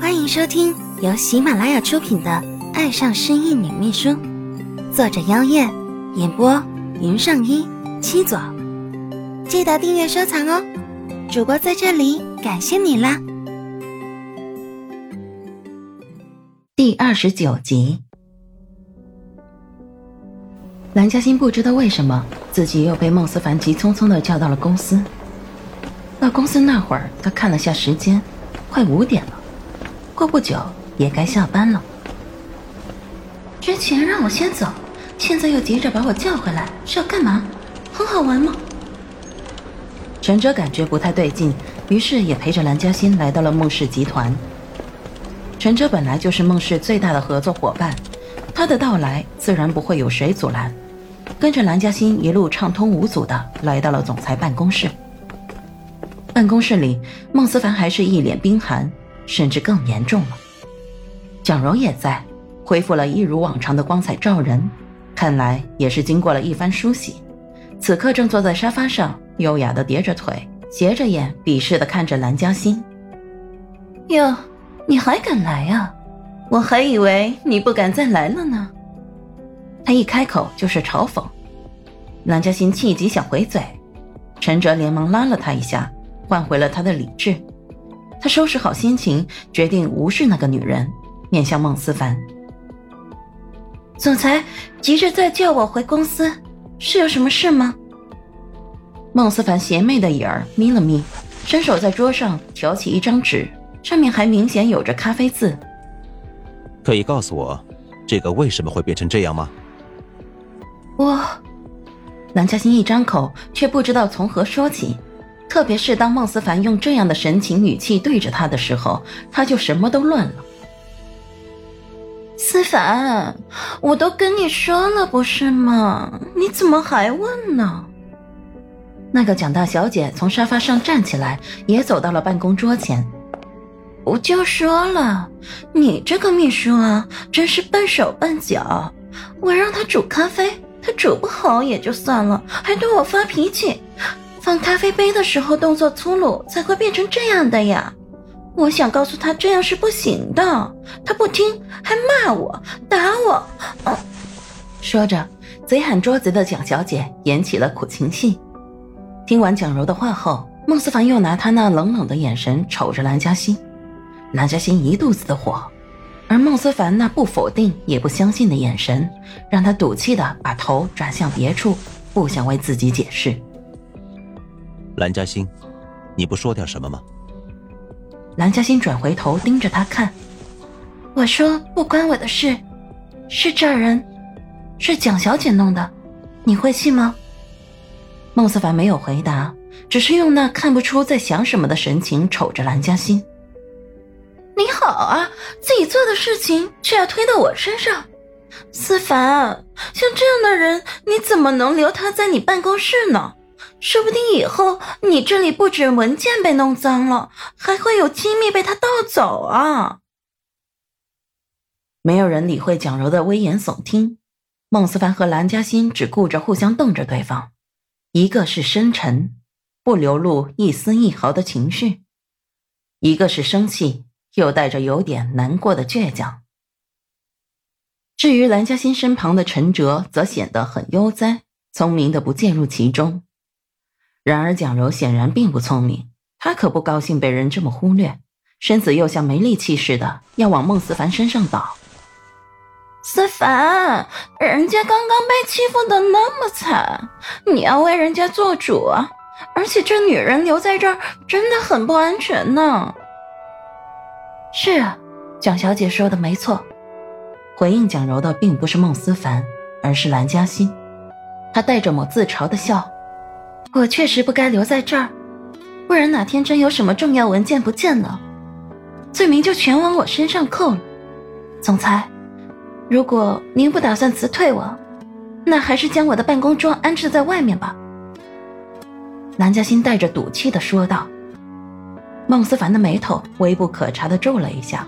欢迎收听由喜马拉雅出品的《爱上失忆女秘书》，作者：妖艳，演播：云上一七左。记得订阅收藏哦！主播在这里感谢你啦！第二十九集，蓝嘉欣不知道为什么自己又被孟思凡急匆匆的叫到了公司。到公司那会儿，他看了下时间，快五点了，过不久也该下班了。之前让我先走，现在又急着把我叫回来，是要干嘛？很好玩吗？陈哲感觉不太对劲，于是也陪着蓝嘉欣来到了孟氏集团。陈哲本来就是孟氏最大的合作伙伴，他的到来自然不会有谁阻拦，跟着蓝嘉欣一路畅通无阻的来到了总裁办公室。办公室里，孟思凡还是一脸冰寒，甚至更严重了。蒋柔也在，恢复了一如往常的光彩照人，看来也是经过了一番梳洗。此刻正坐在沙发上，优雅的叠着腿，斜着眼，鄙视的看着蓝嘉欣。哟，你还敢来啊？我还以为你不敢再来了呢。他一开口就是嘲讽，蓝嘉欣气急想回嘴，陈哲连忙拉了他一下。换回了他的理智，他收拾好心情，决定无视那个女人，面向孟思凡。总裁急着再叫我回公司，是有什么事吗？孟思凡邪魅的眼儿眯了眯，伸手在桌上挑起一张纸，上面还明显有着咖啡渍。可以告诉我，这个为什么会变成这样吗？我，蓝嘉欣一张口，却不知道从何说起。特别是当孟思凡用这样的神情语气对着他的时候，他就什么都乱了。思凡，我都跟你说了不是吗？你怎么还问呢？那个蒋大小姐从沙发上站起来，也走到了办公桌前。我就说了，你这个秘书啊，真是笨手笨脚。我让他煮咖啡，他煮不好也就算了，还对我发脾气。放咖啡杯的时候动作粗鲁，才会变成这样的呀！我想告诉他这样是不行的，他不听，还骂我、打我。说着，贼喊捉贼的蒋小姐演起了苦情戏。听完蒋柔的话后，孟思凡又拿他那冷冷的眼神瞅着蓝嘉欣，蓝嘉欣一肚子的火，而孟思凡那不否定也不相信的眼神，让他赌气的把头转向别处，不想为自己解释。蓝嘉欣，你不说点什么吗？蓝嘉欣转回头盯着他看，我说不关我的事，是这人，是蒋小姐弄的，你会信吗？孟思凡没有回答，只是用那看不出在想什么的神情瞅着蓝嘉欣。你好啊，自己做的事情却要推到我身上，思凡，像这样的人，你怎么能留他在你办公室呢？说不定以后你这里不止文件被弄脏了，还会有机密被他盗走啊！没有人理会蒋柔的危言耸听，孟思凡和蓝嘉欣只顾着互相瞪着对方，一个是深沉，不流露一丝一毫的情绪；一个是生气，又带着有点难过的倔强。至于蓝嘉欣身旁的陈哲，则显得很悠哉，聪明的不介入其中。然而蒋柔显然并不聪明，她可不高兴被人这么忽略，身子又像没力气似的要往孟思凡身上倒。思凡，人家刚刚被欺负的那么惨，你要为人家做主啊！而且这女人留在这儿真的很不安全呢。是啊，蒋小姐说的没错。回应蒋柔的并不是孟思凡，而是蓝嘉欣，她带着抹自嘲的笑。我确实不该留在这儿，不然哪天真有什么重要文件不见了，罪名就全往我身上扣了。总裁，如果您不打算辞退我，那还是将我的办公桌安置在外面吧。蓝嘉欣带着赌气的说道。孟思凡的眉头微不可察的皱了一下，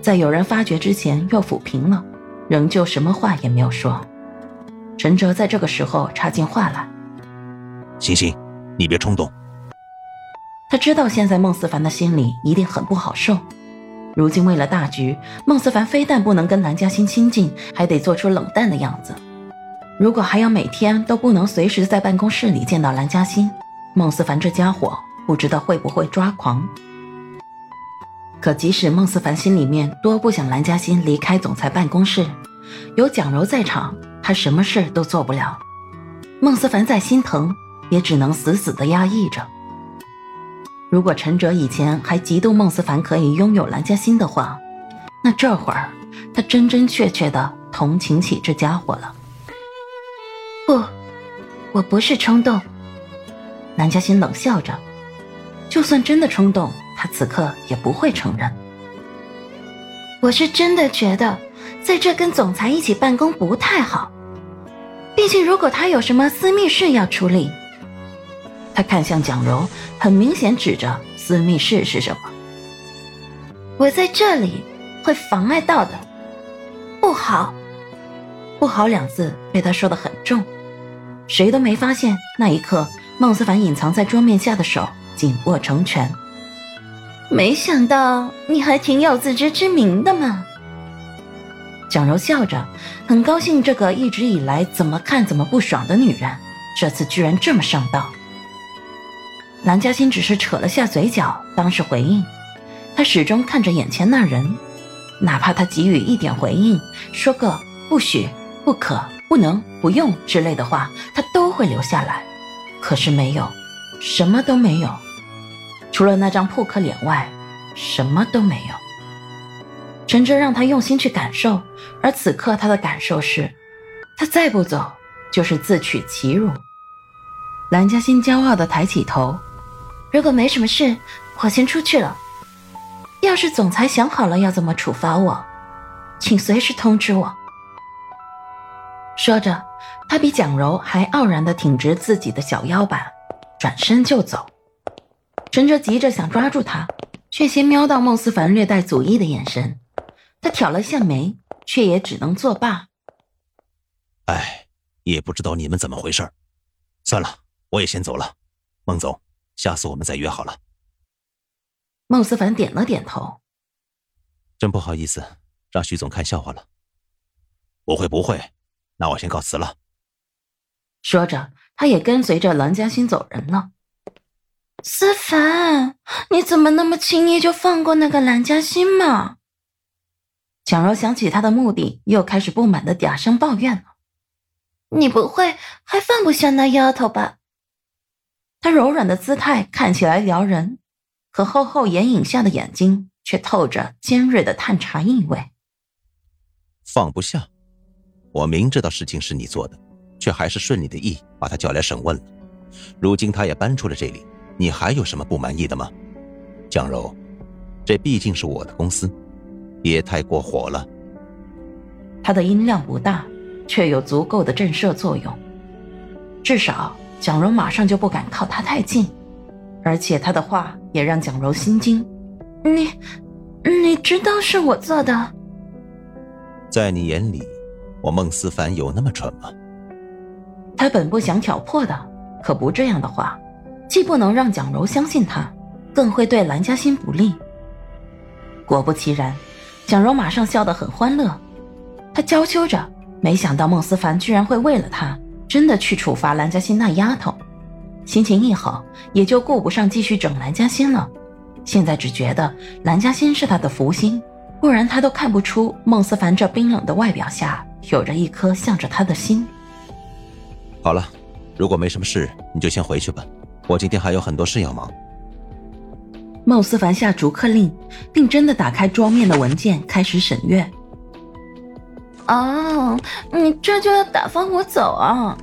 在有人发觉之前又抚平了，仍旧什么话也没有说。陈哲在这个时候插进话来。欣欣，你别冲动。他知道现在孟思凡的心里一定很不好受，如今为了大局，孟思凡非但不能跟蓝嘉欣亲近，还得做出冷淡的样子。如果还要每天都不能随时在办公室里见到蓝嘉欣，孟思凡这家伙不知道会不会抓狂。可即使孟思凡心里面多不想蓝嘉欣离开总裁办公室，有蒋柔在场，他什么事都做不了。孟思凡再心疼，也只能死死的压抑着。如果陈哲以前还嫉妒孟思凡可以拥有蓝嘉欣的话，那这会儿他真真切切的同情起这家伙了。不，我不是冲动。蓝嘉欣冷笑着，就算真的冲动，他此刻也不会承认。我是真的觉得在这跟总裁一起办公不太好，毕竟如果他有什么私密事要处理。他看向蒋柔，很明显指着私密室是什么。我在这里会妨碍到的，不好，不好两字被他说的很重，谁都没发现那一刻孟思凡隐藏在桌面下的手紧握成拳。没想到你还挺有自知之明的嘛。蒋柔笑着，很高兴这个一直以来怎么看怎么不爽的女人，这次居然这么上道。蓝嘉欣只是扯了下嘴角，当是回应。他始终看着眼前那人，哪怕他给予一点回应，说个不许、不可、不能、不用之类的话，他都会留下来。可是没有，什么都没有，除了那张扑克脸外，什么都没有。陈哲让他用心去感受，而此刻他的感受是，他再不走就是自取其辱。蓝嘉欣骄傲地抬起头。如果没什么事，我先出去了。要是总裁想好了要怎么处罚我，请随时通知我。说着，他比蒋柔还傲然地挺直自己的小腰板，转身就走。陈哲急着想抓住他，却先瞄到孟思凡略带阻意的眼神，他挑了下眉，却也只能作罢。哎，也不知道你们怎么回事算了，我也先走了，孟总。下次我们再约好了。孟思凡点了点头。真不好意思，让徐总看笑话了。不会不会，那我先告辞了。说着，他也跟随着蓝嘉欣走人了。思凡，你怎么那么轻易就放过那个蓝嘉欣嘛？蒋柔想起他的目的，又开始不满的嗲声抱怨了。你不会还放不下那丫头吧？他柔软的姿态看起来撩人，可厚厚眼影下的眼睛却透着尖锐的探查意味。放不下，我明知道事情是你做的，却还是顺你的意把他叫来审问了。如今他也搬出了这里，你还有什么不满意的吗？江柔，这毕竟是我的公司，别太过火了。他的音量不大，却有足够的震慑作用，至少。蒋柔马上就不敢靠他太近，而且他的话也让蒋柔心惊。你，你知道是我做的？在你眼里，我孟思凡有那么蠢吗？他本不想挑破的，可不这样的话，既不能让蒋柔相信他，更会对蓝嘉欣不利。果不其然，蒋柔马上笑得很欢乐，她娇羞着，没想到孟思凡居然会为了他。真的去处罚蓝嘉欣那丫头，心情一好，也就顾不上继续整蓝嘉欣了。现在只觉得蓝嘉欣是他的福星，不然他都看不出孟思凡这冰冷的外表下有着一颗向着他的心。好了，如果没什么事，你就先回去吧，我今天还有很多事要忙。孟思凡下逐客令，并真的打开桌面的文件开始审阅。哦，你这就要打发我走啊？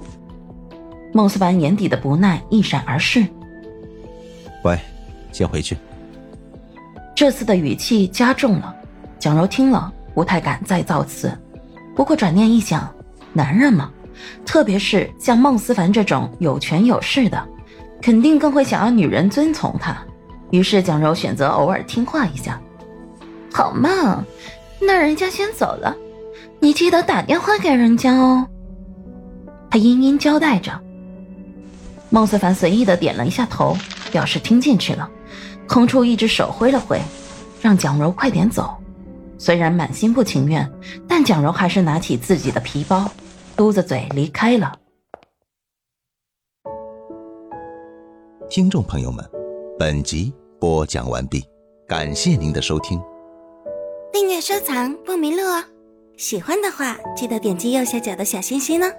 孟思凡眼底的不耐一闪而逝。喂，先回去。这次的语气加重了，蒋柔听了不太敢再造次。不过转念一想，男人嘛，特别是像孟思凡这种有权有势的，肯定更会想要女人遵从他。于是蒋柔选择偶尔听话一下。好嘛，那人家先走了。你记得打电话给人家哦。他殷殷交代着。孟思凡随意的点了一下头，表示听进去了，空出一只手挥了挥，让蒋柔快点走。虽然满心不情愿，但蒋柔还是拿起自己的皮包，嘟着嘴离开了。听众朋友们，本集播讲完毕，感谢您的收听。订阅收藏不迷路哦，喜欢的话记得点击右下角的小心心呢。